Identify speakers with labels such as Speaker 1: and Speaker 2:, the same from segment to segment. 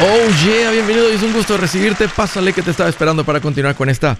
Speaker 1: Oh yeah, bienvenido, es un gusto recibirte. Pásale que te estaba esperando para continuar con esta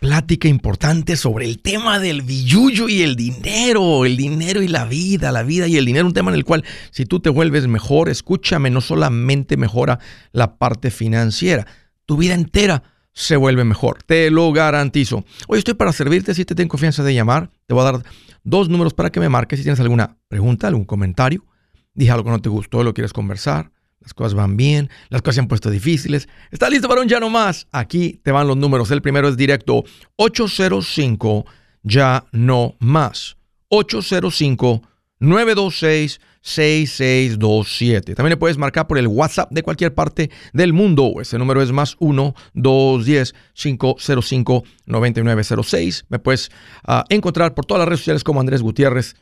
Speaker 1: plática importante sobre el tema del billuyo y el dinero, el dinero y la vida, la vida y el dinero, un tema en el cual si tú te vuelves mejor, escúchame, no solamente mejora la parte financiera, tu vida entera se vuelve mejor, te lo garantizo. Hoy estoy para servirte, si te tengo confianza de llamar, te voy a dar dos números para que me marques si tienes alguna pregunta, algún comentario, dije algo que no te gustó, lo quieres conversar las cosas van bien, las cosas se han puesto difíciles. ¿Estás listo para un ya no más? Aquí te van los números. El primero es directo 805 ya no más. 805 926 6627. También le puedes marcar por el WhatsApp de cualquier parte del mundo. Ese número es más 1 210 505 9906. Me puedes uh, encontrar por todas las redes sociales como Andrés Gutiérrez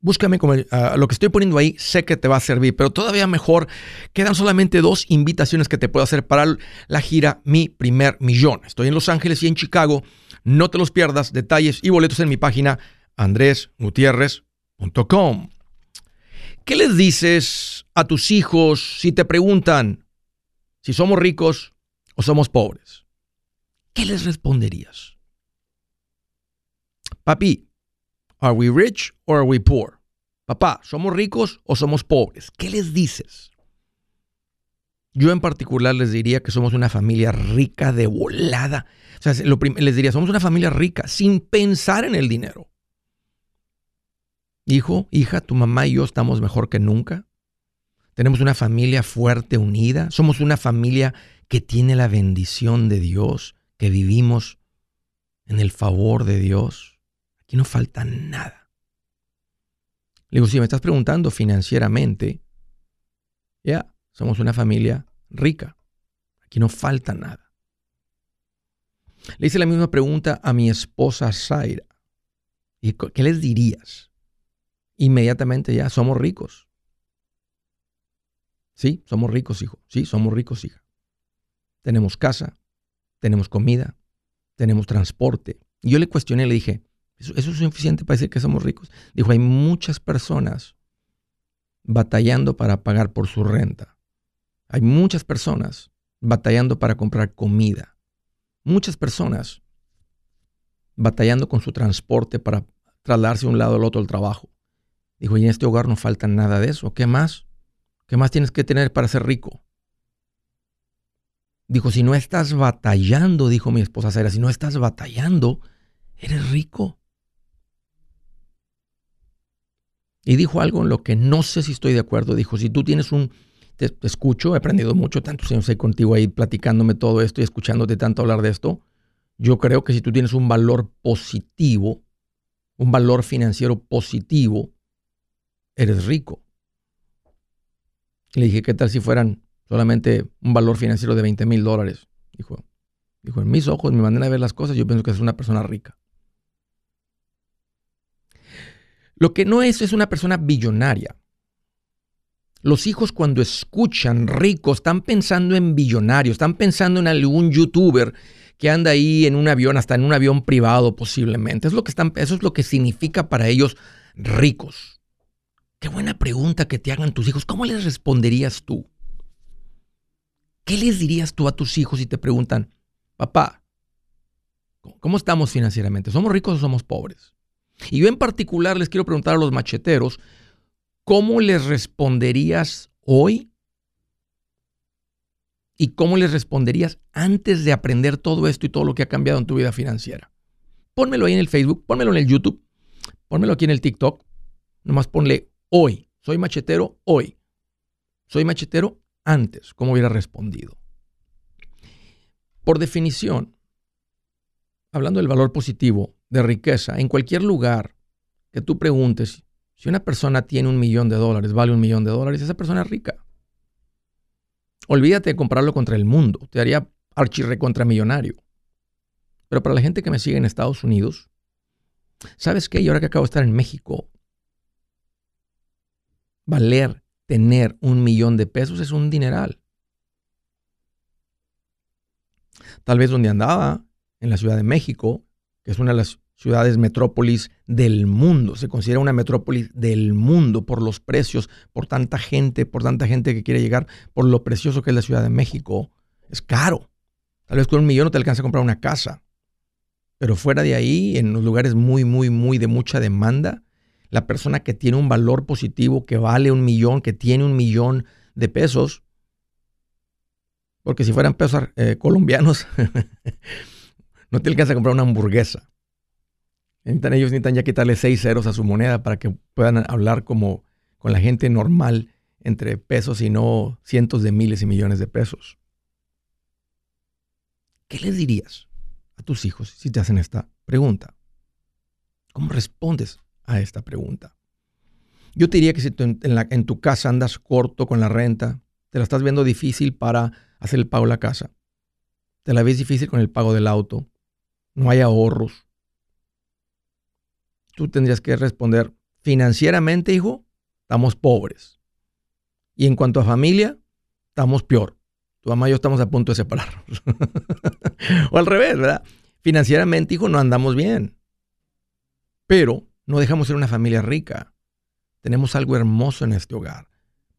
Speaker 1: búscame como ah, lo que estoy poniendo ahí, sé que te va a servir, pero todavía mejor, quedan solamente dos invitaciones que te puedo hacer para la gira Mi Primer Millón. Estoy en Los Ángeles y en Chicago, no te los pierdas, detalles y boletos en mi página andresgutierrez.com. ¿Qué les dices a tus hijos si te preguntan si somos ricos o somos pobres? ¿Qué les responderías? Papi, ¿Are we rich or are we poor? Papá, ¿somos ricos o somos pobres? ¿Qué les dices? Yo en particular les diría que somos una familia rica de volada. O sea, les diría, somos una familia rica sin pensar en el dinero. Hijo, hija, tu mamá y yo estamos mejor que nunca. Tenemos una familia fuerte, unida. Somos una familia que tiene la bendición de Dios, que vivimos en el favor de Dios. Aquí no falta nada. Le digo, si me estás preguntando financieramente, ya, somos una familia rica. Aquí no falta nada. Le hice la misma pregunta a mi esposa Zaira. ¿Y qué les dirías? Inmediatamente ya, somos ricos. Sí, somos ricos, hijo. Sí, somos ricos, hija. Tenemos casa, tenemos comida, tenemos transporte. Y yo le cuestioné, le dije, ¿Eso, es suficiente para decir que somos ricos? Dijo, hay muchas personas batallando para pagar por su renta. Hay muchas personas batallando para comprar comida. Muchas personas batallando con su transporte para trasladarse de un lado al otro del trabajo. Dijo, y en este hogar no falta nada de eso. ¿Qué más? ¿Qué más tienes que tener para ser rico? Dijo, si no estás batallando, dijo mi esposa Sara, si no estás batallando, eres rico. Y dijo algo en lo que no sé si estoy de acuerdo. Dijo, si tú tienes un, te, escucho, he aprendido mucho, tantos años ahí contigo ahí platicándome todo esto y escuchándote tanto hablar de esto. Yo creo que si tú tienes un valor positivo, un valor financiero positivo, eres rico. Le dije, ¿qué tal si fueran solamente un valor financiero de 20 mil dólares? Dijo, dijo, en mis ojos, mi manera de ver las cosas, yo pienso que es una persona rica. Lo que no es es una persona billonaria. Los hijos cuando escuchan ricos están pensando en billonarios, están pensando en algún youtuber que anda ahí en un avión, hasta en un avión privado posiblemente. Es lo que están, eso es lo que significa para ellos ricos. Qué buena pregunta que te hagan tus hijos. ¿Cómo les responderías tú? ¿Qué les dirías tú a tus hijos si te preguntan, papá, ¿cómo estamos financieramente? ¿Somos ricos o somos pobres? Y yo en particular les quiero preguntar a los macheteros, ¿cómo les responderías hoy? ¿Y cómo les responderías antes de aprender todo esto y todo lo que ha cambiado en tu vida financiera? Pónmelo ahí en el Facebook, pónmelo en el YouTube, pónmelo aquí en el TikTok. Nomás ponle hoy. Soy machetero hoy. Soy machetero antes. ¿Cómo hubiera respondido? Por definición, hablando del valor positivo, de riqueza, en cualquier lugar que tú preguntes, si una persona tiene un millón de dólares, vale un millón de dólares, esa persona es rica. Olvídate de comprarlo contra el mundo, te haría archirre contra millonario. Pero para la gente que me sigue en Estados Unidos, ¿sabes qué? Y ahora que acabo de estar en México, valer, tener un millón de pesos es un dineral. Tal vez donde andaba, en la Ciudad de México, es una de las ciudades metrópolis del mundo. Se considera una metrópolis del mundo por los precios, por tanta gente, por tanta gente que quiere llegar, por lo precioso que es la Ciudad de México. Es caro. Tal vez con un millón no te alcanza a comprar una casa. Pero fuera de ahí, en los lugares muy, muy, muy de mucha demanda, la persona que tiene un valor positivo, que vale un millón, que tiene un millón de pesos, porque si fueran pesos eh, colombianos, no te alcanza a comprar una hamburguesa. Necesitan, ellos necesitan ya quitarle seis ceros a su moneda para que puedan hablar como con la gente normal entre pesos y no cientos de miles y millones de pesos. ¿Qué les dirías a tus hijos si te hacen esta pregunta? ¿Cómo respondes a esta pregunta? Yo te diría que si en, en tu casa andas corto con la renta, te la estás viendo difícil para hacer el pago de la casa, te la ves difícil con el pago del auto, no hay ahorros, tú tendrías que responder, financieramente, hijo, estamos pobres. Y en cuanto a familia, estamos peor. Tu mamá y yo estamos a punto de separarnos. o al revés, ¿verdad? Financieramente, hijo, no andamos bien. Pero no dejamos ser una familia rica. Tenemos algo hermoso en este hogar.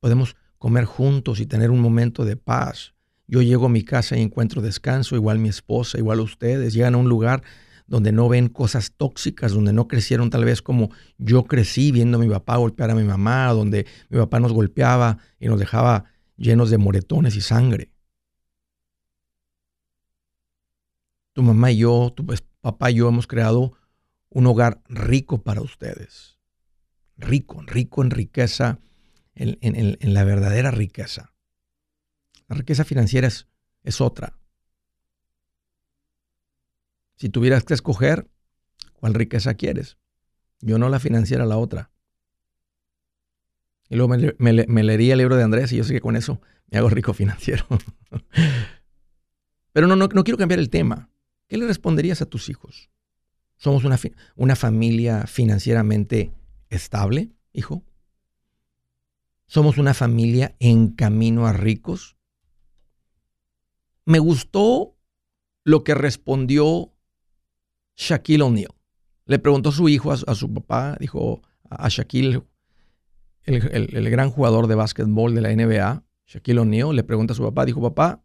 Speaker 1: Podemos comer juntos y tener un momento de paz. Yo llego a mi casa y encuentro descanso, igual mi esposa, igual ustedes. Llegan a un lugar donde no ven cosas tóxicas, donde no crecieron tal vez como yo crecí viendo a mi papá golpear a mi mamá, donde mi papá nos golpeaba y nos dejaba llenos de moretones y sangre. Tu mamá y yo, tu papá y yo hemos creado un hogar rico para ustedes. Rico, rico en riqueza, en, en la verdadera riqueza. La riqueza financiera es, otra. Si tuvieras que escoger, ¿cuál riqueza quieres? Yo no la financiera, la otra. Y luego me, leería el libro de Andrés y yo sé que con eso me hago rico financiero. Pero no, no, no, quiero cambiar el tema. ¿Qué le responderías a tus hijos? ¿Somos una, una familia financieramente estable, hijo? ¿Somos una familia en camino a ricos? Me gustó lo que respondió Shaquille O'Neal. Le preguntó a su hijo, a, su papá, dijo a Shaquille, el, gran jugador de básquetbol de la NBA, Shaquille O'Neal, le pregunta a su papá, dijo, papá,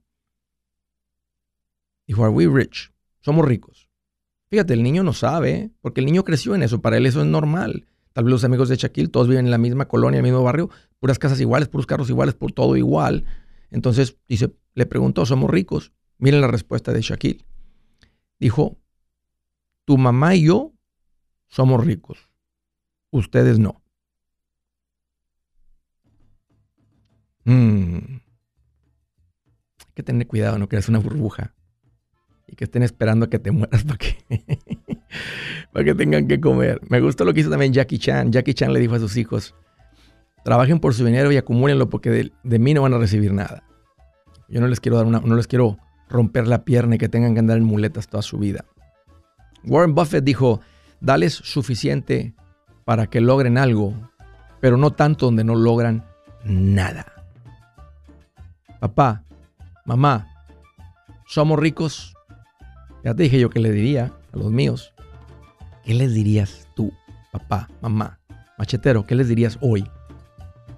Speaker 1: dijo, are we rich? Somos ricos. Fíjate, el niño no sabe, porque el niño creció en eso, para él eso es normal. Tal vez los amigos de Shaquille todos viven en la misma colonia, en el mismo barrio, puras casas iguales, puros carros iguales, por todo igual. Entonces, dice, le preguntó, ¿somos ricos? Miren la respuesta de Shaquille. Dijo, tu mamá y yo somos ricos. Ustedes no. Mm. Hay que tener cuidado, no creas una burbuja. Y que estén esperando a que te mueras para que, para que tengan que comer. Me gusta lo que hizo también Jackie Chan. Jackie Chan le dijo a sus hijos, trabajen por su dinero y acumúlenlo porque de, mí no van a recibir nada. Yo no les quiero dar una, no les quiero romper la pierna y que tengan que andar en muletas toda su vida. Warren Buffett dijo, dales suficiente para que logren algo, pero no tanto donde no logran nada. Papá, mamá, somos ricos. Ya te dije yo que le diría a los míos. ¿Qué les dirías tú, papá, mamá, machetero? ¿Qué les dirías hoy?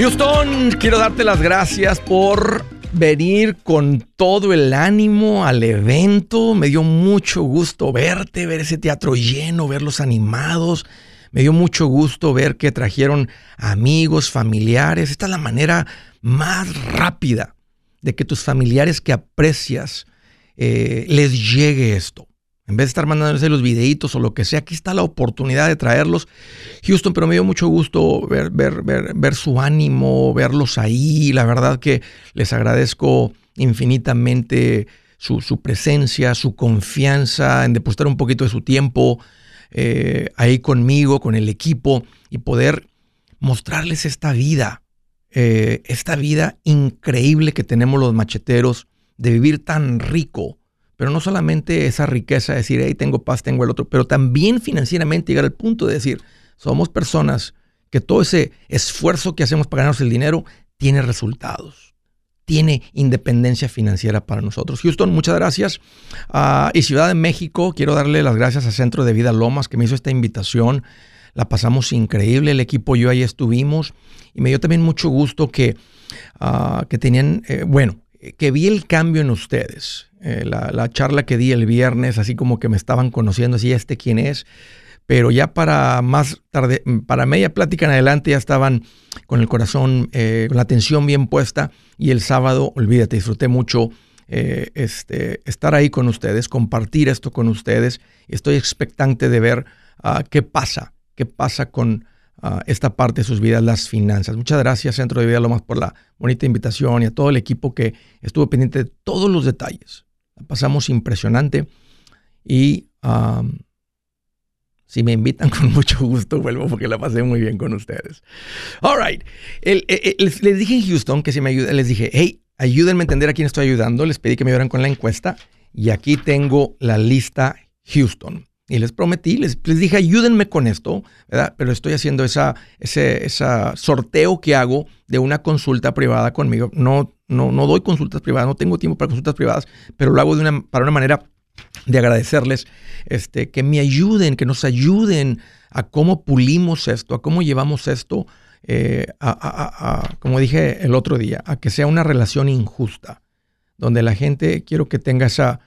Speaker 1: Houston, quiero darte las gracias por venir con todo el ánimo al evento. Me dio mucho gusto verte, ver ese teatro lleno, verlos animados. Me dio mucho gusto ver que trajeron amigos, familiares. Esta es la manera más rápida de que tus familiares que aprecias eh, les llegue esto. En vez de estar mandándose los videitos o lo que sea, aquí está la oportunidad de traerlos. Houston, pero me dio mucho gusto ver, ver, ver, ver su ánimo, verlos ahí. La verdad que les agradezco infinitamente su, presencia, su confianza en depositar un poquito de su tiempo eh, ahí conmigo, con el equipo y poder mostrarles esta vida, eh, esta vida increíble que tenemos los macheteros de vivir tan rico pero no solamente esa riqueza, decir, hey, tengo paz, tengo el otro, pero también financieramente llegar al punto de decir, somos personas que todo ese esfuerzo que hacemos para ganarnos el dinero tiene resultados, tiene independencia financiera para nosotros. Houston, muchas gracias. Ah, y Ciudad de México, quiero darle las gracias al Centro de Vida Lomas que me hizo esta invitación. La pasamos increíble, el equipo y yo ahí estuvimos. Y me dio también mucho gusto que, ah, que tenían, eh, bueno, que vi el cambio en ustedes. Eh, la, charla que di el viernes, así como que me estaban conociendo, así, este quién es. Pero ya para más tarde, para media plática en adelante, ya estaban con el corazón, eh, con la atención bien puesta. Y el sábado, olvídate, disfruté mucho eh, este, estar ahí con ustedes, compartir esto con ustedes. Estoy expectante de ver ah, qué pasa, qué pasa con esta parte de sus vidas, las finanzas. Muchas gracias, Centro de Vida Lomas, por la bonita invitación y a todo el equipo que estuvo pendiente de todos los detalles. La pasamos impresionante y si me invitan con mucho gusto vuelvo porque la pasé muy bien con ustedes. All right. les, dije en Houston que si me ayudan, les dije, hey, ayúdenme a entender a quién estoy ayudando. Les pedí que me ayudaran con la encuesta y aquí tengo la lista Houston. Y les prometí, les, les, dije, ayúdenme con esto, ¿verdad? Pero estoy haciendo esa, ese sorteo que hago de una consulta privada conmigo. No, no, no doy consultas privadas, no tengo tiempo para consultas privadas, pero lo hago para una manera de agradecerles este, que me ayuden, que nos ayuden a cómo pulimos esto, a cómo llevamos esto, eh, a, como dije el otro día, a que sea una relación injusta, donde la gente quiero que tenga esa,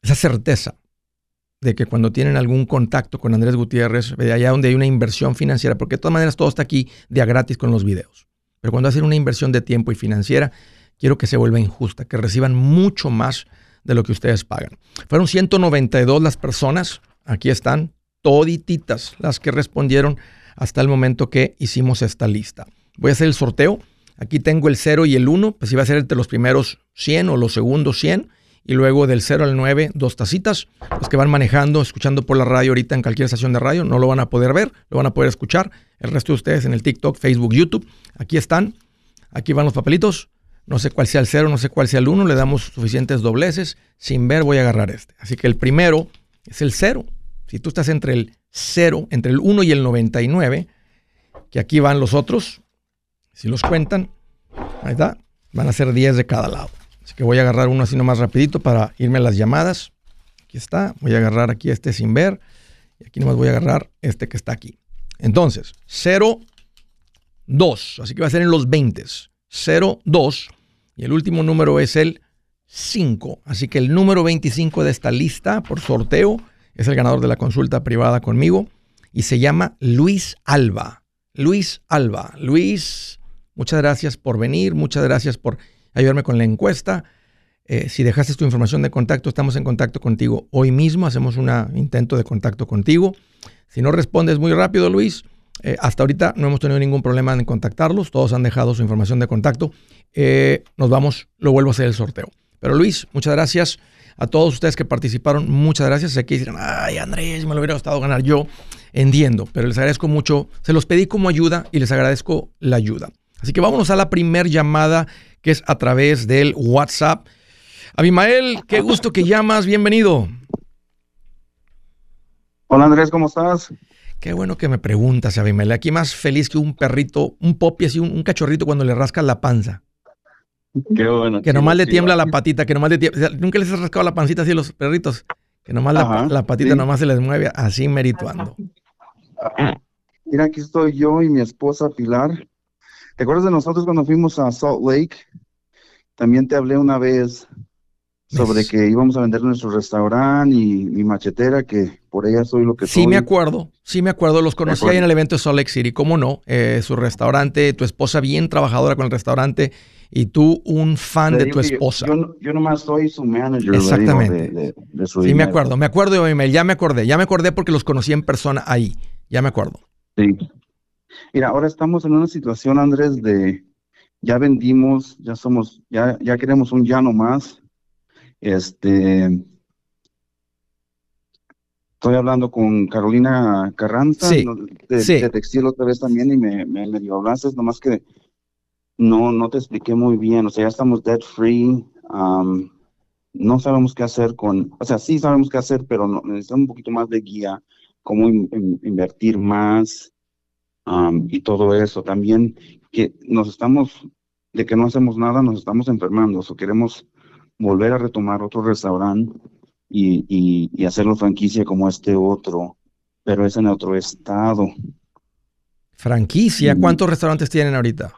Speaker 1: esa certeza de que cuando tienen algún contacto con Andrés Gutiérrez, de allá donde hay una inversión financiera, porque de todas maneras todo está aquí de a gratis con los videos, pero cuando hacen una inversión de tiempo y financiera, quiero que se vuelva injusta, que reciban mucho más de lo que ustedes pagan. Fueron 192 las personas, aquí están, todititas las que respondieron hasta el momento que hicimos esta lista. Voy a hacer el sorteo. Aquí tengo el 0 y el 1, pues iba a ser entre los primeros 100 o los segundos 100 y luego del 0 al 9 dos tacitas. Los que van manejando, escuchando por la radio ahorita en cualquier estación de radio, no lo van a poder ver, lo van a poder escuchar. El resto de ustedes en el TikTok, Facebook, YouTube, aquí están. Aquí van los papelitos. No sé cuál sea el 0, no sé cuál sea el 1, le damos suficientes dobleces. Sin ver voy a agarrar este. Así que el primero es el 0. Si tú estás entre el 0, entre el 1 y el 99, que aquí van los otros, si los cuentan, ahí está, van a ser 10 de cada lado. Así que voy a agarrar uno así nomás rapidito para irme a las llamadas. Aquí está. Voy a agarrar aquí este sin ver. Y aquí nomás voy a agarrar este que está aquí. Entonces, 0, 2. Así que va a ser en los 20. 0, 2. Y el último número es el 5. Así que el número 25 de esta lista por sorteo es el ganador de la consulta privada conmigo. Y se llama Luis Alba. Luis Alba. Luis, muchas gracias por venir. Muchas gracias por ayudarme con la encuesta. Eh, si dejaste tu información de contacto, estamos en contacto contigo hoy mismo. Hacemos un intento de contacto contigo. Si no respondes muy rápido, Luis, eh, hasta ahorita no hemos tenido ningún problema en contactarlos. Todos han dejado su información de contacto. Eh, nos vamos, lo vuelvo a hacer el sorteo. Pero Luis, muchas gracias a todos ustedes que participaron. Muchas gracias. Sé que dicen, ay Andrés, me lo hubiera gustado ganar yo. Entiendo, pero les agradezco mucho. Se los pedí como ayuda y les agradezco la ayuda. Así que vámonos a la primer llamada que es a través del WhatsApp. Abimael, qué gusto que llamas, bienvenido.
Speaker 2: Hola Andrés, ¿cómo estás?
Speaker 1: Qué bueno que me preguntas, Abimael. Aquí más feliz que un perrito, un popi así, un, cachorrito cuando le rascas la panza.
Speaker 2: Qué bueno.
Speaker 1: Que nomás le tiembla la patita, que nomás le tiembla. Nunca les has rascado la pancita así a los perritos. Que nomás la, patita nomás se les mueve así merituando.
Speaker 2: Mira, aquí estoy yo y mi esposa Pilar. ¿Te acuerdas de nosotros cuando fuimos a Salt Lake? También te hablé una vez sobre que íbamos a vender nuestro restaurante y mi machetera, que por ella soy lo que
Speaker 1: soy. Sí, me acuerdo, sí me acuerdo, los conocí ahí en el evento de Salt Lake City, ¿cómo no? Eh, su restaurante, tu esposa bien trabajadora con el restaurante y tú un fan de tu esposa.
Speaker 2: Yo, yo, nomás soy su manager.
Speaker 1: Exactamente. De, sí, me acuerdo, me acuerdo de email, ya me acordé, ya me acordé porque los conocí en persona ahí, ya me acuerdo.
Speaker 2: Sí. Mira, ahora estamos en una situación, Andrés, de ya vendimos, ya somos, ya, ya queremos un ya no más. Este, estoy hablando con Carolina Carranza de, Textil otra vez también y me, me, me dio hablaste, nomás que no, no te expliqué muy bien, o sea, ya estamos debt free, um, no sabemos qué hacer con, o sea, sí sabemos qué hacer, pero necesitamos un poquito más de guía, cómo invertir más um, y todo eso. También que nos estamos, de que no hacemos nada, nos estamos enfermando, o queremos volver a retomar otro restaurante y, y, hacerlo franquicia como este otro, pero es en otro estado.
Speaker 1: ¿Franquicia? ¿Cuántos restaurantes tienen ahorita?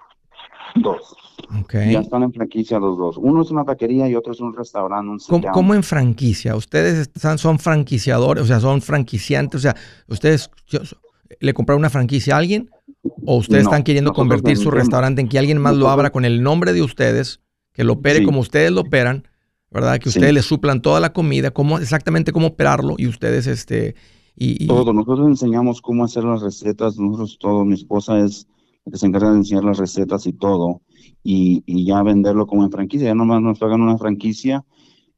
Speaker 2: Dos. Okay. Ya están en franquicia los dos. Uno es una taquería y otro es un restaurante.
Speaker 1: ¿Cómo, en franquicia? ¿Ustedes están, son franquiciadores, o sea, son franquiciantes? O sea, ¿ustedes le compraron una franquicia a alguien? ¿O ustedes están queriendo convertir su restaurante en que alguien más lo abra con el nombre de ustedes, que lo opere como ustedes lo operan ¿verdad? Que ustedes les suplan toda la comida, cómo, exactamente cómo operarlo y ustedes, este... Y,
Speaker 2: Todo, nosotros enseñamos cómo hacer las recetas, nosotros todo, mi esposa es la que se encarga de enseñar las recetas y todo, y, y ya venderlo como en franquicia, ya nomás nos pagan una franquicia.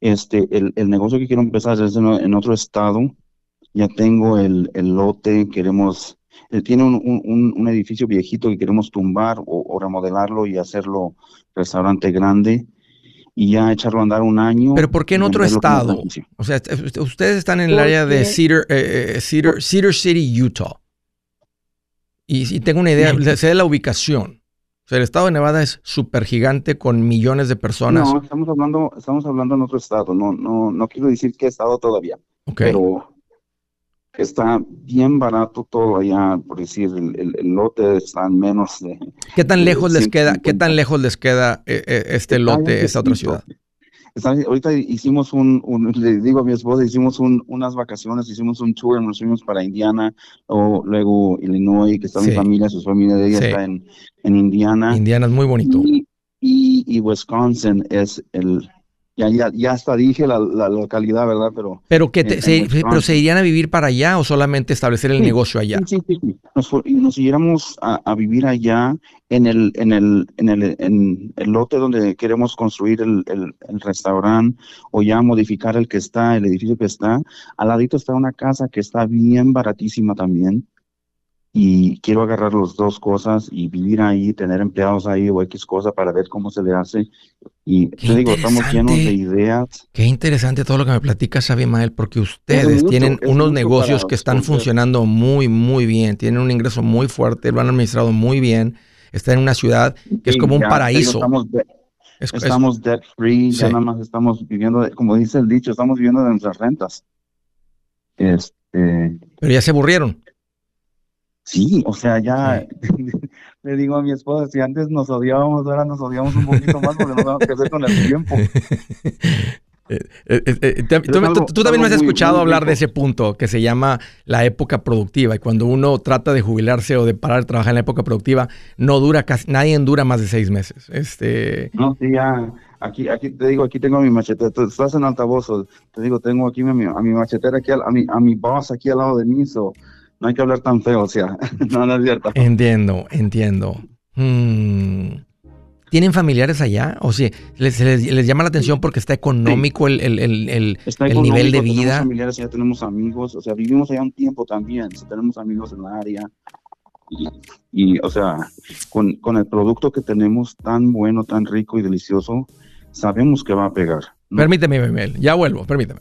Speaker 2: Este, el, el negocio que quiero empezar es en, otro estado, ya tengo el, el lote, queremos, él tiene un, un, un, edificio viejito que queremos tumbar o, o remodelarlo y hacerlo restaurante grande y ya echarlo a andar un año.
Speaker 1: Pero ¿por qué en otro estado? O sea, ustedes están en el área de Cedar, eh, eh, Cedar, Cedar, City, Utah. Y, si tengo una idea, sé de la ubicación. O sea, el estado de Nevada es súper gigante con millones de personas.
Speaker 2: No, estamos hablando, estamos hablando en otro estado. No, no, no quiero decir qué estado todavía. Okay. Pero está bien barato todo allá, por decir, el, lote está en menos de...
Speaker 1: ¿Qué tan lejos les queda, qué tan lejos les queda eh, eh, este lote, esta otra ciudad?
Speaker 2: ahorita hicimos un, le digo a mi esposa, hicimos unas vacaciones, hicimos un tour, nos fuimos para Indiana, o luego Illinois, que está mi familia, su familia de ella está en, en, Indiana.
Speaker 1: Indiana es muy bonito.
Speaker 2: y Wisconsin es el, ya, ya, ya hasta dije la, localidad, ¿verdad? Pero,
Speaker 1: pero, que se, pero se irían a vivir para allá o solamente establecer el negocio allá.
Speaker 2: Sí, sí, sí. Nos, nos iríamos a, vivir allá en el, en el, en el, en el lote donde queremos construir el, el, el, restaurante o ya modificar el que está, el edificio que está. Al ladito está una casa que está bien baratísima también y quiero agarrar las dos cosas y vivir ahí, tener empleados ahí o X cosa para ver cómo se le hace. Y te digo, estamos llenos de ideas.
Speaker 1: Qué interesante todo lo que me platicas, Abimael, porque ustedes tienen unos negocios que están funcionando muy, muy bien, tienen un ingreso muy fuerte, lo han administrado muy bien, está en una ciudad que es como un paraíso.
Speaker 2: estamos debt free, ya nada más estamos viviendo, como dice el dicho, estamos viviendo de nuestras rentas. Este.
Speaker 1: Pero ya se aburrieron.
Speaker 2: Sí, o sea, ya le digo a mi esposa, si antes nos odiábamos, ahora nos odiamos un poquito más porque no sabemos qué hacer con el tiempo.
Speaker 1: Eh, eh, eh, tú, también me has escuchado hablar de ese punto que se llama la época productiva y cuando uno trata de jubilarse o de parar de trabajar en la época productiva no dura casi nadie dura más de seis meses. Este
Speaker 2: no sí ya aquí aquí te digo aquí tengo mi machete estás en altavoz te digo tengo aquí a mi, a mi machetera aquí a, mi a mi boss aquí al lado de mí so, no hay que hablar tan feo o sea no, no es cierto
Speaker 1: entiendo entiendo hmm. ¿Tienen familiares allá? ¿O si les, les, llama la atención porque está económico el, el, el, el nivel de vida?
Speaker 2: Tenemos familiares allá, tenemos amigos, o sea, vivimos allá un tiempo también, tenemos amigos en la área. Y, o sea, con, con, el producto que tenemos tan bueno, tan rico y delicioso, sabemos que va a pegar.
Speaker 1: Permíteme, Miguel, ya vuelvo, permíteme.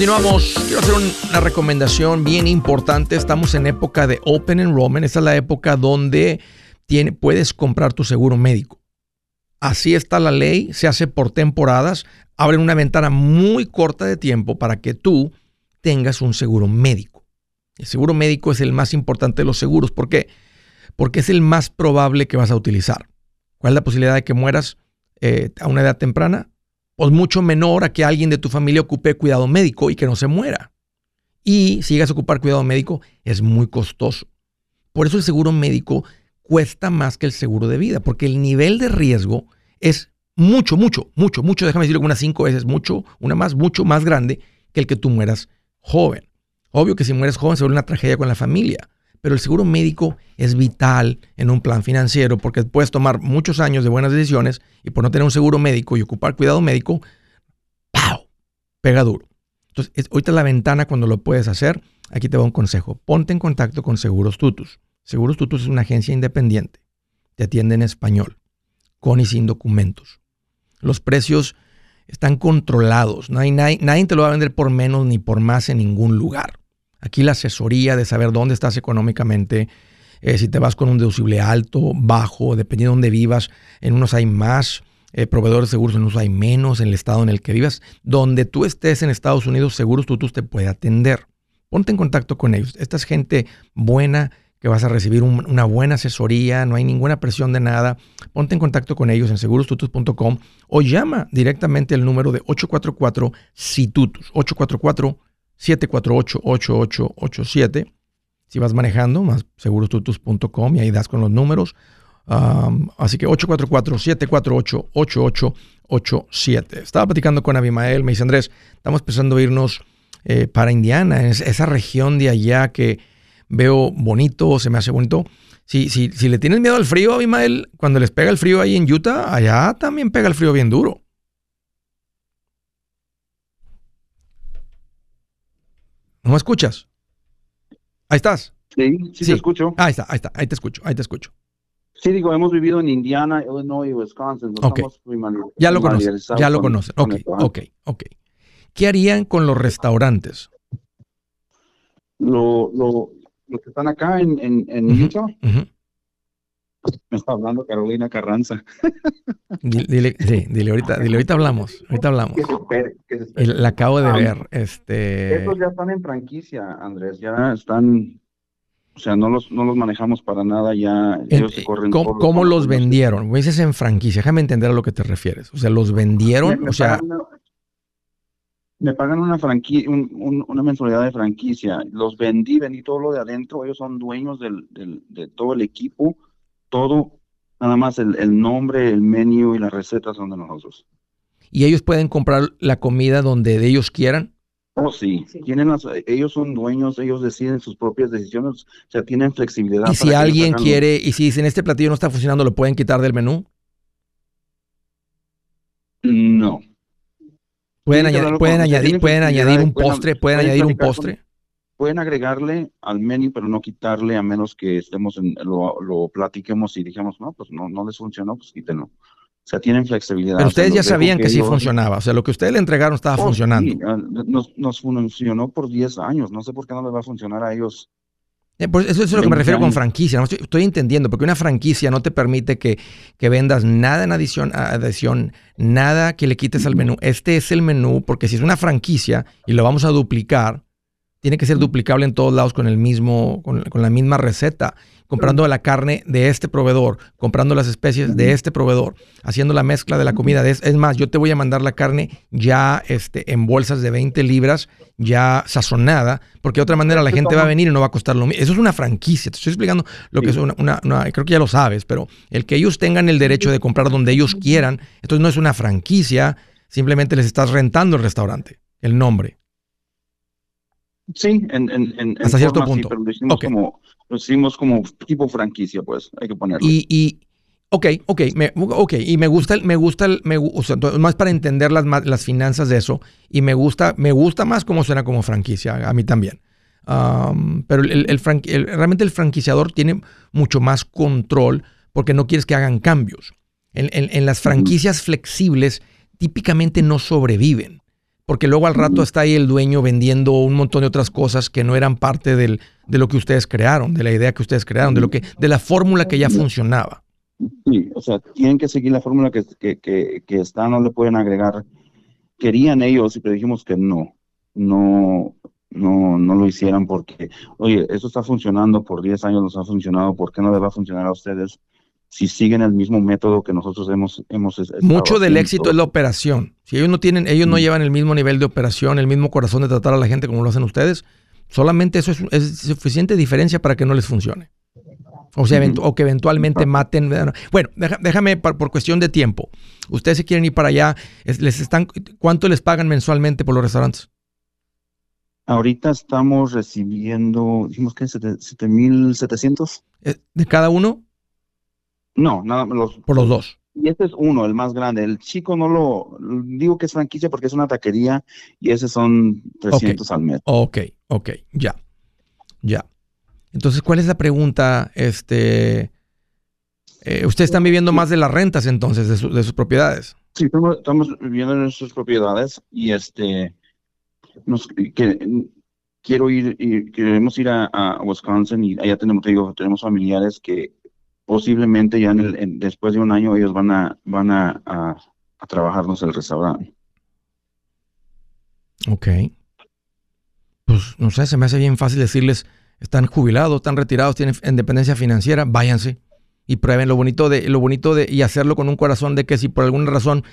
Speaker 1: Continuamos. Quiero hacer una recomendación bien importante. Estamos en época de Open Enrollment. Esta es la época donde tiene, puedes comprar tu seguro médico. Así está la ley, se hace por temporadas. Abren una ventana muy corta de tiempo para que tú tengas un seguro médico. El seguro médico es el más importante de los seguros. ¿Por qué? Porque es el más probable que vas a utilizar. ¿Cuál es la posibilidad de que mueras eh, a una edad temprana? O mucho menor a que alguien de tu familia ocupe cuidado médico y que no se muera. Y si llegas a ocupar cuidado médico, es muy costoso. Por eso el seguro médico cuesta más que el seguro de vida, porque el nivel de riesgo es mucho, mucho, mucho, mucho, déjame decirlo unas cinco veces, mucho, una más, mucho más grande que el que tú mueras joven. Obvio que si mueres joven se vuelve una tragedia con la familia, pero el seguro médico es vital en un plan financiero porque puedes tomar muchos años de buenas decisiones y por no tener un seguro médico y ocupar cuidado médico, ¡pau! Pega duro. Entonces, es, ahorita la ventana cuando lo puedes hacer. Aquí te va un consejo. Ponte en contacto con Seguros Tutus. Seguros Tutus es una agencia independiente. Te atiende en español, con y sin documentos. Los precios están controlados. No hay, nadie, nadie te lo va a vender por menos ni por más en ningún lugar. Aquí la asesoría de saber dónde estás económicamente, eh, si te vas con un deducible alto, bajo, dependiendo de dónde vivas. En unos hay más eh, proveedores de seguros, en unos hay menos, en el estado en el que vivas. Donde tú estés en Estados Unidos, Seguros tú te puede atender. Ponte en contacto con ellos. Esta es gente buena que vas a recibir una buena asesoría, no hay ninguna presión de nada. Ponte en contacto con ellos en segurostutus.com o llama directamente al número de 844 situtus 844 748-8887. Si vas manejando, más segurostutus.com y ahí das con los números. así que 844-748-8887. Estaba platicando con Abimael, me dice Andrés, estamos pensando irnos eh, para Indiana, en esa región de allá que veo bonito, se me hace bonito. Si, si, si le tienes miedo al frío, Abimael, cuando les pega el frío ahí en Utah, allá también pega el frío bien duro. ¿No me escuchas? Ahí estás.
Speaker 2: Sí, sí, te escucho.
Speaker 1: Ahí está, ahí está, ahí te escucho, ahí te escucho.
Speaker 2: Sí, digo, hemos vivido en Indiana, Illinois y Wisconsin.
Speaker 1: Okay. Ya lo conocen, ya lo conocen. Ok, ok, ok. ¿Qué harían con los restaurantes?
Speaker 2: Lo, lo, los que están acá en, en, Utah. Me está hablando Carolina Carranza.
Speaker 1: Dile, sí, dile ahorita, dile ahorita hablamos, ahorita hablamos. La acabo de ver, este.
Speaker 2: Estos ya están en franquicia, Andrés, ya están, o sea, no los, no los manejamos para nada, ya ellos
Speaker 1: se corren. ¿Cómo, los vendieron? Me dices en franquicia, déjame entender a lo que te refieres. O sea, los vendieron, o sea.
Speaker 2: me pagan una franquicia, una mensualidad de franquicia. Los vendí, vendí todo lo de adentro. Ellos son dueños del, del, de todo el equipo todo, nada más el, nombre, el menú y las recetas son de nosotros.
Speaker 1: ¿Y ellos pueden comprar la comida donde ellos quieran?
Speaker 2: Oh, sí. Tienen ellos son dueños, ellos deciden sus propias decisiones, o sea, tienen flexibilidad.
Speaker 1: ¿Y si alguien quiere, y si dicen este platillo no está funcionando, lo pueden quitar del menú?
Speaker 2: No.
Speaker 1: Pueden, añadir, pueden añadir, pueden añadir un postre, pueden añadir un postre
Speaker 2: pueden agregarle al menú, pero no quitarle a menos que estemos en, lo, lo platiquemos y dijamos, no, pues no, no les funcionó, pues quítenlo. O sea, tienen flexibilidad.
Speaker 1: Pero ustedes ya sabían que, sí funcionaba. O sea, lo que ustedes le entregaron estaba oh, funcionando.
Speaker 2: Ah, nos, nos, funcionó por 10 años. No sé por qué no les va a funcionar a ellos.
Speaker 1: Eh, pues eso, es lo que me refiero con franquicia. ¿no? Estoy, entendiendo, porque una franquicia no te permite que, que vendas nada en adición, adición, nada que le quites al menú. Este es el menú, porque si es una franquicia y lo vamos a duplicar, tiene que ser duplicable en todos lados con el mismo, con, la misma receta, comprando la carne de este proveedor, comprando las especies de este proveedor, haciendo la mezcla de la comida. De, es más, yo te voy a mandar la carne ya este, en bolsas de 20 libras, ya sazonada, porque de otra manera la gente va a venir y no va a costar lo mismo. Eso es una franquicia, te estoy explicando lo que es una, una, creo que ya lo sabes, pero el que ellos tengan el derecho de comprar donde ellos quieran, entonces no es una franquicia, simplemente les estás rentando el restaurante, el nombre.
Speaker 2: Sí, en, en,
Speaker 1: hasta cierto punto.
Speaker 2: pero lo hicimos, como, lo hicimos como tipo franquicia, pues, hay que ponerlo.
Speaker 1: Y, y ok, ok, me, y me gusta, me gusta, me, o sea, más para entender las, las finanzas de eso, y me gusta, me gusta más cómo suena como franquicia, a mí también. pero el, el, realmente el franquiciador tiene mucho más control porque no quieres que hagan cambios. En, en las franquicias flexibles típicamente no sobreviven porque luego al rato está ahí el dueño vendiendo un montón de otras cosas que no eran parte del, de lo que ustedes crearon, de la idea que ustedes crearon, de lo que, de la fórmula que ya funcionaba.
Speaker 2: Sí, o sea, tienen que seguir la fórmula que, que, que, está, no le pueden agregar. Querían ellos, pero dijimos que no, no, no, no lo hicieran porque, oye, eso está funcionando por 10 años, nos ha funcionado, ¿por qué no le va a funcionar a ustedes? Si siguen el mismo método que nosotros hemos hemos
Speaker 1: mucho del éxito es la operación. Si ellos no tienen ellos no mm. llevan el mismo nivel de operación el mismo corazón de tratar a la gente como lo hacen ustedes solamente eso es, suficiente diferencia para que no les funcione. O sea o que eventualmente maten bueno déjame por, cuestión de tiempo. Ustedes se quieren ir para allá les están cuánto les pagan mensualmente por los restaurantes
Speaker 2: Ahorita estamos recibiendo, dijimos que 7.700.
Speaker 1: Eh, ¿De cada uno?
Speaker 2: No, nada los
Speaker 1: Por los dos.
Speaker 2: Y este es uno, el más grande. El chico no lo digo que es franquicia porque es una taquería y ese son 300 al mes.
Speaker 1: Ok, ok, ya. Ya. Entonces, ¿cuál es la pregunta? Este, eh, ¿Ustedes están viviendo más de las rentas entonces de, sus propiedades?
Speaker 2: Sí, estamos, viviendo en sus propiedades y este, nos, que, quiero ir, queremos ir a, a, Wisconsin y allá tenemos, digo, tenemos familiares que posiblemente ya en después de un año ellos van a, van a, a, trabajarnos el restaurante.
Speaker 1: Ok. Pues no sé, se me hace bien fácil decirles, están jubilados, están retirados, tienen independencia financiera, váyanse y prueben lo bonito de, lo bonito de, y hacerlo con un corazón de que si por alguna razón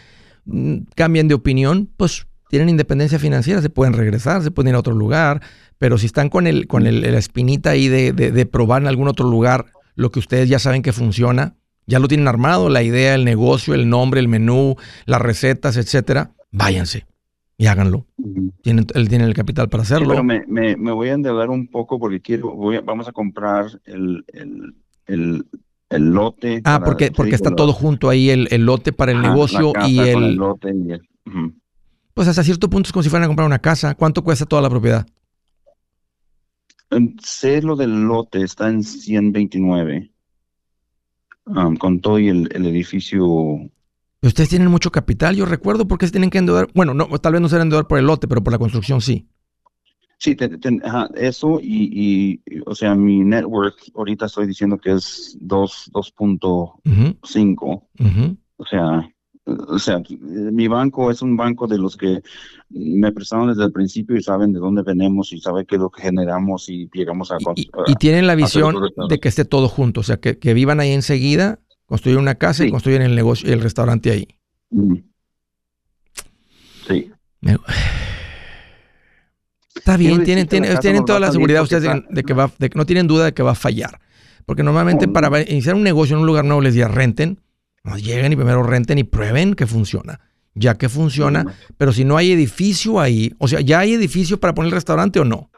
Speaker 1: mm, cambian de opinión, pues tienen independencia financiera, se pueden regresar, se pueden ir a otro lugar, pero si están con el, con el, la espinita ahí de, de probar en algún otro lugar lo que ustedes ya saben que funciona, ya lo tienen armado, la idea, el negocio, el nombre, el menú, las recetas, etcétera, váyanse y háganlo. Tienen, él tiene el capital para hacerlo.
Speaker 2: pero me, me, voy a endeudar un poco porque quiero, voy vamos a comprar el, el, el, lote.
Speaker 1: Ah, porque, porque está todo junto ahí, el, lote para el negocio y el...
Speaker 2: lote
Speaker 1: Pues hasta cierto punto es como si fueran a comprar una casa. ¿Cuánto cuesta toda la propiedad?
Speaker 2: Sé lo del lote, está en 129. Um, con todo y el, edificio.
Speaker 1: Ustedes tienen mucho capital, yo recuerdo, porque se tienen que endeudar. Bueno, no, tal vez no se endeudar por el lote, pero por la construcción sí.
Speaker 2: Sí, eso y, o sea, mi network ahorita estoy diciendo que es 2.5. O sea, o sea, mi banco es un banco de los que me prestaron desde el principio y saben de dónde venimos y saben qué es lo que generamos y llegamos a...
Speaker 1: Y, y, tienen la visión de que esté todo junto, o sea, que, vivan ahí enseguida, construyen una casa y construyen el negocio, el restaurante ahí.
Speaker 2: Sí.
Speaker 1: Está bien, tienen, tienen, tienen toda la seguridad ustedes de, que va, de que no tienen duda de que va a fallar. Porque normalmente para iniciar un negocio en un lugar nuevo les digan renten, no, lleguen y primero renten y prueben que funciona. Ya que funciona, pero si no hay edificio ahí, o sea, ¿ya hay edificio para poner el restaurante o no?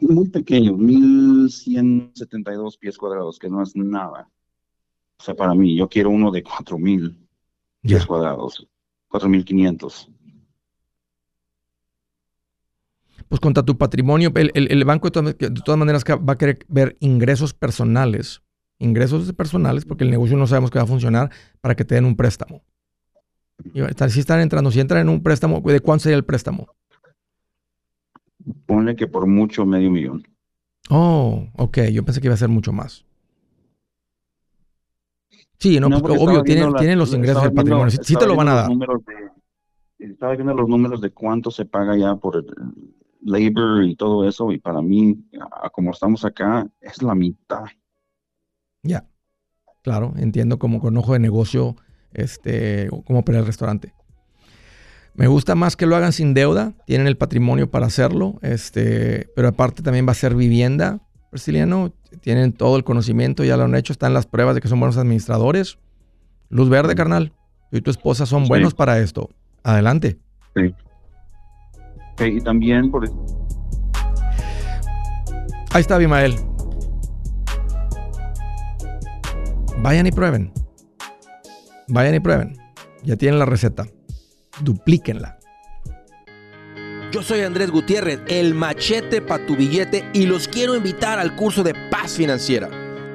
Speaker 2: Muy pequeño, 1172 pies cuadrados, que no es nada. O sea, para mí, yo quiero uno de 4000 pies cuadrados, 4500
Speaker 1: pues contra tu patrimonio, el, banco de todas, maneras va a querer ver ingresos personales, ingresos personales, porque el negocio no sabemos que va a funcionar para que te den un préstamo. si están entrando, si entran en un préstamo, ¿de cuánto sería el préstamo?
Speaker 2: Pone que por mucho medio millón.
Speaker 1: Oh, ok, yo pensé que iba a ser mucho más. Sí, no, pues, obvio, tienen, los ingresos del patrimonio, sí, te lo van a dar.
Speaker 2: estaba viendo los números de cuánto se paga ya por el, labor y todo eso, y para mí, como estamos acá, es la mitad.
Speaker 1: Ya, claro, entiendo como con ojo de negocio, este, como para el restaurante. Me gusta más que lo hagan sin deuda, tienen el patrimonio para hacerlo, este, pero aparte también va a ser vivienda, brasiliano, tienen todo el conocimiento, ya lo han hecho, están las pruebas de que son buenos administradores. Luz verde, carnal. Tú y tu esposa son buenos para esto. Adelante.
Speaker 2: Sí y también por...
Speaker 1: Ahí está Abimael. Vayan y prueben. Vayan y prueben. Ya tienen la receta. Duplíquenla. Yo soy Andrés Gutiérrez, el machete para tu billete y los quiero invitar al curso de paz financiera.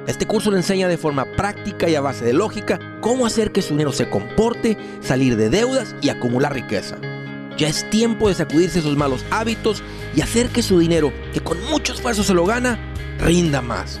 Speaker 1: Este curso le enseña de forma práctica y a base de lógica cómo hacer que su dinero se comporte, salir de deudas y acumular riqueza. Ya es tiempo de sacudirse esos malos hábitos y hacer que su dinero, que con mucho esfuerzo se lo gana, rinda más.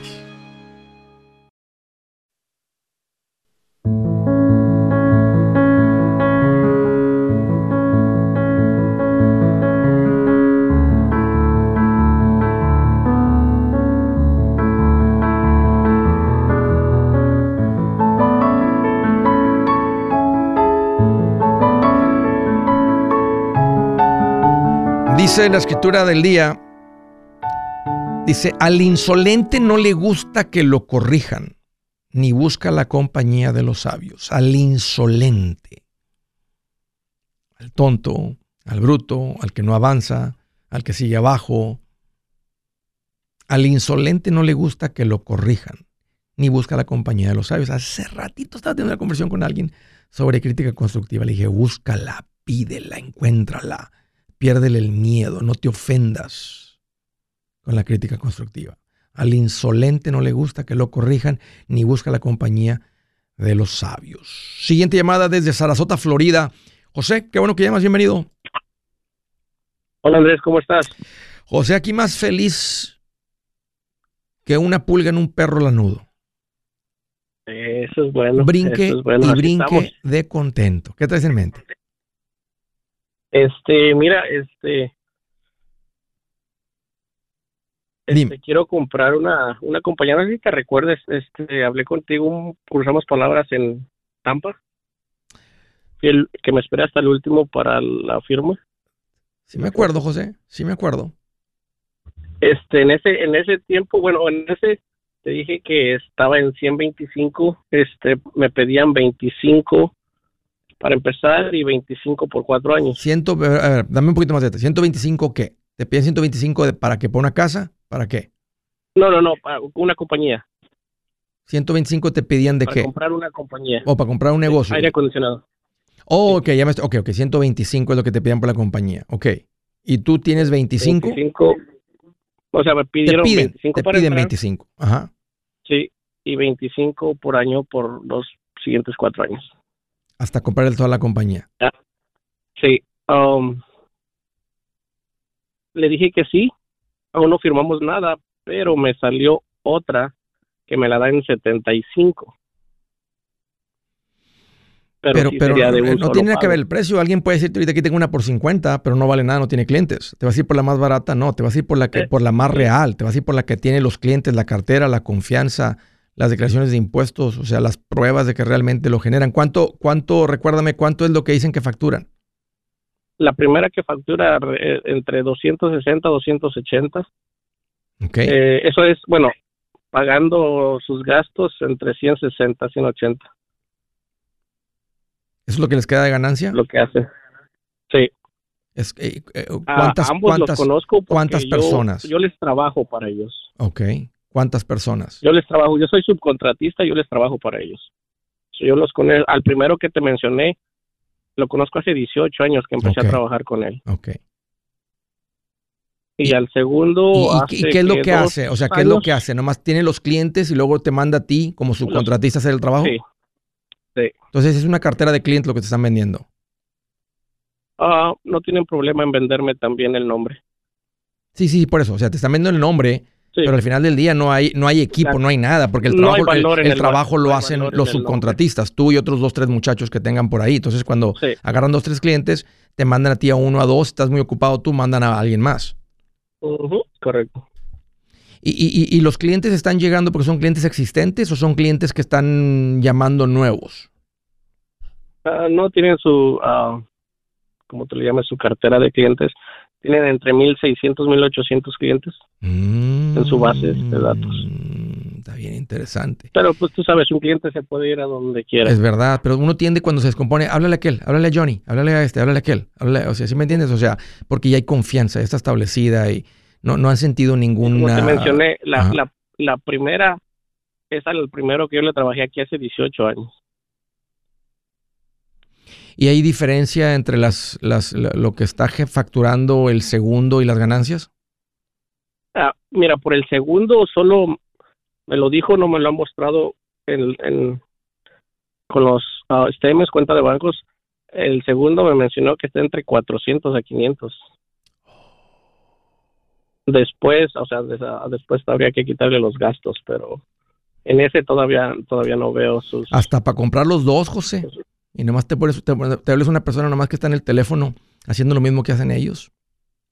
Speaker 1: Dice la escritura del día, dice, al insolente no le gusta que lo corrijan, ni busca la compañía de los sabios. Al insolente, al tonto, al bruto, al que no avanza, al que sigue abajo. Al insolente no le gusta que lo corrijan, ni busca la compañía de los sabios. Hace ratito estaba teniendo una conversación con alguien sobre crítica constructiva. Le dije, búscala, pídela, encuéntrala Piérdele el miedo, no te ofendas con la crítica constructiva. Al insolente no le gusta que lo corrijan ni busca la compañía de los sabios. Siguiente llamada desde Sarasota, Florida. José, qué bueno que llamas, bienvenido.
Speaker 3: Hola Andrés, ¿cómo estás?
Speaker 1: José, aquí más feliz que una pulga en un perro lanudo.
Speaker 3: Eso es bueno.
Speaker 1: Brinque y brinque de contento. ¿Qué traes en mente?
Speaker 3: Este, mira, este, este quiero comprar una, una sé si te recuerdes, este, hablé contigo, cruzamos palabras en Tampa, que, que me esperé hasta el último para la firma.
Speaker 1: Sí me acuerdo, José, sí me acuerdo.
Speaker 3: Este, en ese, en ese tiempo, bueno, en ese te dije que estaba en 125, este, me pedían 25 para empezar y 25 por cuatro años.
Speaker 1: Ciento, a ver, dame un poquito más de detalle. ¿125 qué? ¿Te piden 125 de, para qué? ¿Para una casa? ¿Para qué?
Speaker 3: No, no, no, para una compañía.
Speaker 1: 125 te pedían de qué?
Speaker 3: Para comprar una compañía.
Speaker 1: O para comprar un negocio.
Speaker 3: Aire acondicionado.
Speaker 1: Oh, ok, ya me estoy, ok, ok, 125 es lo que te piden por la compañía. Ok. ¿Y tú tienes 25?
Speaker 3: 25. O sea, me pidieron
Speaker 1: te piden,
Speaker 3: 25
Speaker 1: te
Speaker 3: para
Speaker 1: piden
Speaker 3: entrar.
Speaker 1: 25. Ajá.
Speaker 3: Sí, y 25 por año por los siguientes cuatro años.
Speaker 1: Hasta comprar toda la compañía.
Speaker 3: Sí. um, le dije que sí. Aún no firmamos nada, pero me salió otra que me la da en 75. Pero,
Speaker 1: Pero,
Speaker 3: sí
Speaker 1: pero no,
Speaker 3: un
Speaker 1: no tiene nada que ver el precio. Alguien puede decirte ahorita aquí tengo una por 50, pero no vale nada, no tiene clientes. Te vas a ir por la más barata, no. Te vas a ir por la que,
Speaker 3: Eh,
Speaker 1: por la más real. Te vas a ir por la que tiene los clientes, la cartera, la confianza, las declaraciones de impuestos, o sea, las pruebas de que realmente lo generan. ¿Cuánto, cuánto, recuérdame, cuánto es lo que dicen que facturan?
Speaker 3: La primera que factura eh, entre 260 y 280.
Speaker 1: Ok.
Speaker 3: Eh, eso es, bueno, pagando sus gastos entre 160 y 180,
Speaker 1: ¿Eso es lo que les queda de ganancia?
Speaker 3: lo que hace. Sí.
Speaker 1: Es, eh, eh,
Speaker 3: A
Speaker 1: ¿Cuántas,
Speaker 3: ambos
Speaker 1: cuántas,
Speaker 3: los conozco porque
Speaker 1: cuántas
Speaker 3: yo-
Speaker 1: personas?
Speaker 3: Yo, les trabajo para ellos.
Speaker 1: ok. ¿Cuántas personas?
Speaker 3: Yo les trabajo, yo soy subcontratista, yo les trabajo para ellos. Yo los conozco, al primero que te mencioné, lo conozco hace 18 años que empecé a trabajar con él.
Speaker 1: Ok.
Speaker 3: Y,
Speaker 1: Y-
Speaker 3: al segundo...
Speaker 1: ¿Y, y-
Speaker 3: hace
Speaker 1: y qué es lo que hace? O sea, ¿qué es lo que hace? ¿Nomás tiene los clientes y luego te manda a ti como subcontratista a hacer el trabajo?
Speaker 3: Sí. Sí.
Speaker 1: Entonces es una cartera de clientes lo que te están vendiendo.
Speaker 3: Ah, no tienen problema en venderme también el nombre.
Speaker 1: Sí, sí, por eso. O sea, te están vendiendo el nombre,
Speaker 3: Sí.
Speaker 1: pero al final del día no hay, no hay equipo, no hay nada, porque el
Speaker 3: No
Speaker 1: trabajo, el- trabajo lo hacen los subcontratistas, tú y otros dos, tres muchachos que tengan por ahí. Entonces cuando
Speaker 3: Sí.
Speaker 1: agarran dos, tres clientes, te mandan a ti a uno, a dos, estás muy ocupado, tú mandan a alguien más.
Speaker 3: Correcto.
Speaker 1: ¿Y, y- y- y los clientes están llegando porque son clientes existentes o son clientes que están llamando nuevos?
Speaker 3: Ah, no tienen su, ¿cómo te le llamas? Su cartera de clientes. Tienen entre 1.600, 1.800 clientes.
Speaker 1: en
Speaker 3: su base de datos.
Speaker 1: Mm, Está bien interesante.
Speaker 3: Pero pues tú sabes, un cliente se puede ir a donde quiera.
Speaker 1: Es verdad, pero uno tiende cuando se descompone, háblale a aquel, háblale a Johnny, háblale a este, háblale a aquel, háblale- o sea, ¿sí me entiendes? O sea, porque ya hay confianza, ya está establecida y no, no han sentido
Speaker 3: Como
Speaker 1: ninguna...
Speaker 3: te mencioné, la, la, la primera es el primero que yo le trabajé aquí hace 18 años.
Speaker 1: ¿Y hay diferencia entre las, las, la- lo que está facturando el segundo y las ganancias?
Speaker 3: Ah, mira, por el segundo solo me lo dijo, no me lo han mostrado en, en- con los ah, statements, cuenta de bancos. El segundo me mencionó que está entre 400 a 500. Después, o sea, des- ah, después habría que quitarle los gastos, pero en ese todavía todavía no veo sus...
Speaker 1: Hasta para comprar los dos, José. Y nomás te, pones, te, te hables una persona nomás que está en el teléfono haciendo lo mismo que hacen ellos.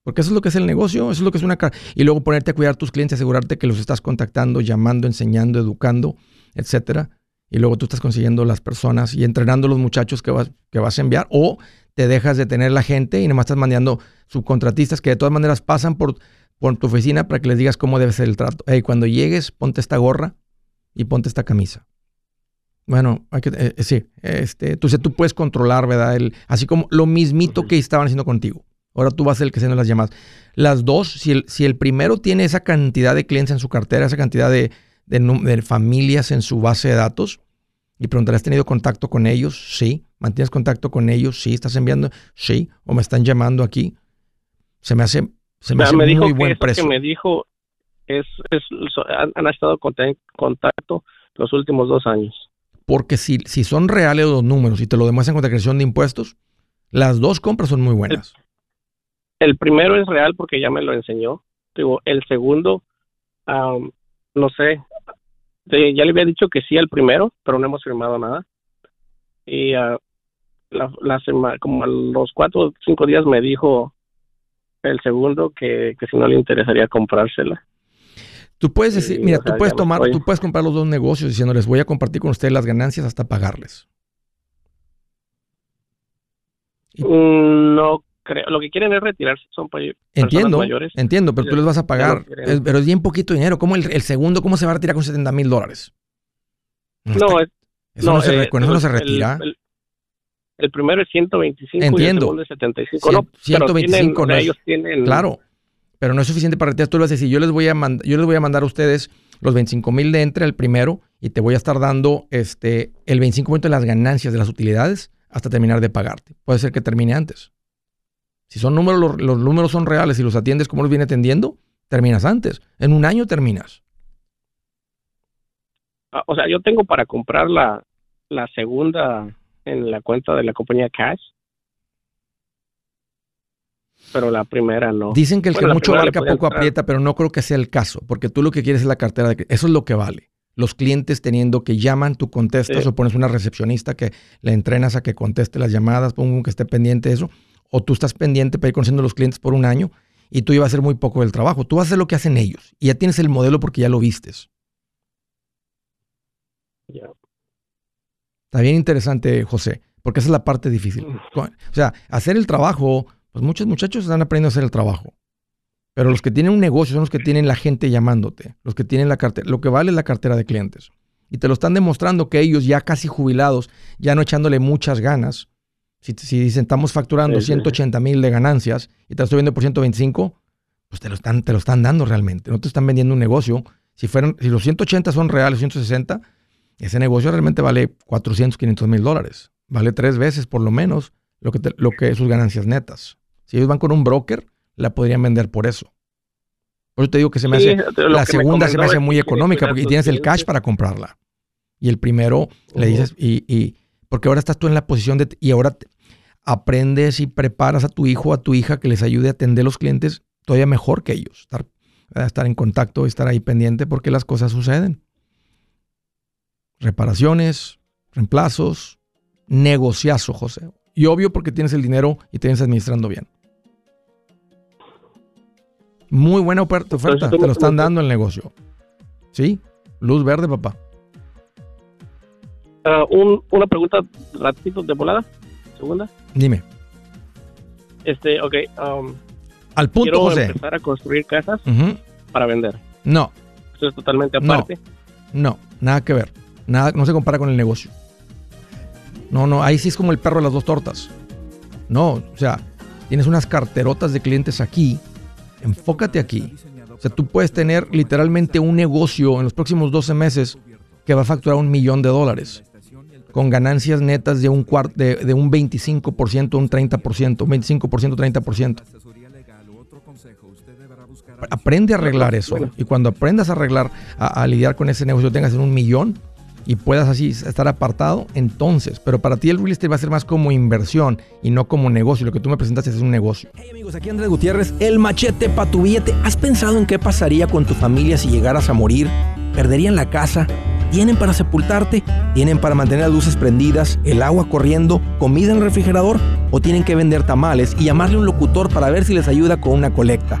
Speaker 1: Porque eso es lo que es el negocio, eso es lo que es una... Y luego ponerte a cuidar a tus clientes, asegurarte que los estás contactando, llamando, enseñando, educando, etcétera. Y luego tú estás consiguiendo las personas y entrenando a los muchachos que vas, que vas a enviar. O te dejas de tener la gente y nomás estás mandando subcontratistas que de todas maneras pasan por, por tu oficina para que les digas cómo debe ser el trato. Hey, cuando llegues, ponte esta gorra y ponte esta camisa. Bueno, hay que, eh, eh, sí, este, tú, tú puedes controlar, ¿verdad? El, así como lo mismito que estaban haciendo contigo. Ahora tú vas a ser el que haciendo las llamadas. Las dos, si el, si el primero tiene esa cantidad de clientes en su cartera, esa cantidad de, de, de familias en su base de datos, y preguntar, ¿has tenido contacto con ellos? Sí. ¿Mantienes contacto con ellos? Sí. ¿Estás enviando? Sí. ¿O me están llamando aquí? Se me hace, se me
Speaker 3: Ya
Speaker 1: hace
Speaker 3: me dijo
Speaker 1: muy
Speaker 3: que
Speaker 1: buen
Speaker 3: eso
Speaker 1: precio.
Speaker 3: que me dijo es, es han, han estado en contacto los últimos dos años.
Speaker 1: Porque si, si son reales los números y te lo demuestran con declaración de impuestos, las dos compras son muy buenas.
Speaker 3: El primero es real porque ya me lo enseñó. Digo, el segundo, am, no sé, ya le había dicho que sí al primero, pero no hemos firmado nada. Y ah, la, la como a los cuatro o cinco días me dijo el segundo que, que si no le interesaría comprársela.
Speaker 1: Tú puedes decir,
Speaker 3: Sí,
Speaker 1: mira,
Speaker 3: sea,
Speaker 1: tú puedes tomar, tú puedes comprar los dos negocios diciéndoles voy a compartir con ustedes las ganancias hasta pagarles. Y-
Speaker 3: Mm, No creo, lo que quieren es retirarse, son
Speaker 1: Entiendo,
Speaker 3: mayores.
Speaker 1: entiendo, pero tú les vas a pagar, es- pero es bien poquito dinero. ¿Cómo el, el segundo, cómo se va a retirar con 70 mil dólares?
Speaker 3: No, es-
Speaker 1: eso no, se,
Speaker 3: eh,
Speaker 1: con eso no se retira.
Speaker 3: El, el primero es 125
Speaker 1: Entiendo. y el
Speaker 3: segundo es 75. no,
Speaker 1: 125 no ellos tienen... Claro, pero no es suficiente para retirar. Tú lo vas a decir, yo les voy a, yo les voy a mandar a ustedes los 25 mil de entre el primero y te voy a estar dando este, el 25% de las ganancias de las utilidades hasta terminar de pagarte. Puede ser que termine antes. Si son números, los, los números son reales y los atiendes como los viene atendiendo, terminas antes. En un año terminas.
Speaker 3: Ah, o sea, yo tengo para comprar la, la segunda en la cuenta de la compañía Cash. Pero la primera no.
Speaker 1: Dicen que el que mucho abarca poco aprieta, pero no creo que sea el caso, porque tú lo que quieres es la cartera de Eso es lo que vale. Los clientes teniendo que llaman, tú contestas o pones una recepcionista que le entrenas a que conteste las llamadas, pongo que esté pendiente de eso, o tú estás pendiente para ir conociendo a los clientes por un año y tú ibas a hacer muy poco del trabajo. Tú vas a hacer lo que hacen ellos y ya tienes el modelo porque ya lo vistes. Está bien interesante, José, porque esa es la parte difícil. O sea, hacer el trabajo, pues muchos muchachos están aprendiendo a hacer el trabajo. Pero los que tienen un negocio son los que tienen la gente llamándote, los que tienen la cartera, lo que vale es la cartera de clientes. Y te lo están demostrando que ellos ya casi jubilados, ya no echándole muchas ganas, si, si dicen estamos facturando 180 mil de ganancias y te lo estoy vendiendo por 125, pues te lo están, te lo están dando realmente. No te están vendiendo un negocio. Si, fueran, si los 180 son reales, 160, ese negocio realmente vale 400, 500 mil dólares. Vale tres veces por lo menos lo que, lo que sus ganancias netas. Si ellos van con un broker, la podrían vender por eso. Por eso te digo que se me hace, la segunda se me hace muy económica porque tienes el cash para comprarla. Y el primero le dices, y, y, porque ahora estás tú en la posición de, y ahora aprendes y preparas a tu hijo o a tu hija que les ayude a atender a los clientes todavía mejor que ellos. Estar, estar en contacto, estar ahí pendiente porque las cosas suceden reparaciones, reemplazos, negociazo, José. Y obvio porque tienes el dinero y te vienes administrando bien. Muy buena oferta, te lo están dando el negocio. ¿Sí? Luz verde, papá.
Speaker 3: Ah, una pregunta ratito de volada. Segunda.
Speaker 1: Dime.
Speaker 3: Este, ok. Um,
Speaker 1: Al punto,
Speaker 3: quiero
Speaker 1: José.
Speaker 3: empezar a construir casas para vender.
Speaker 1: No.
Speaker 3: Eso es totalmente aparte.
Speaker 1: no, nada que ver. Nada, no se compara con el negocio. No, no, ahí sí es como el perro de las dos tortas. No, o sea, tienes unas carterotas de clientes aquí, enfócate aquí. O sea, tú puedes tener literalmente un negocio en los próximos 12 meses que va a facturar un millón de dólares, con ganancias netas de un, de, de un 25%, un 30%, 25%, 30%. Aprende a arreglar eso. Y cuando aprendas a arreglar, a, a lidiar con ese negocio, tengas en un millón, y puedas así estar apartado, entonces, pero para ti el real estate va a ser más como inversión y no como negocio. Lo que tú me presentaste es un negocio.
Speaker 4: Hey amigos, aquí Andrés Gutiérrez, el machete para tu billete. ¿Has pensado en qué pasaría con tu familia si llegaras a morir? ¿Perderían la casa? ¿Tienen para sepultarte? ¿Tienen para mantener las luces prendidas, el agua corriendo, comida en el refrigerador? ¿O tienen que vender tamales y llamarle a un locutor para ver si les ayuda con una colecta?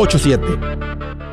Speaker 4: 87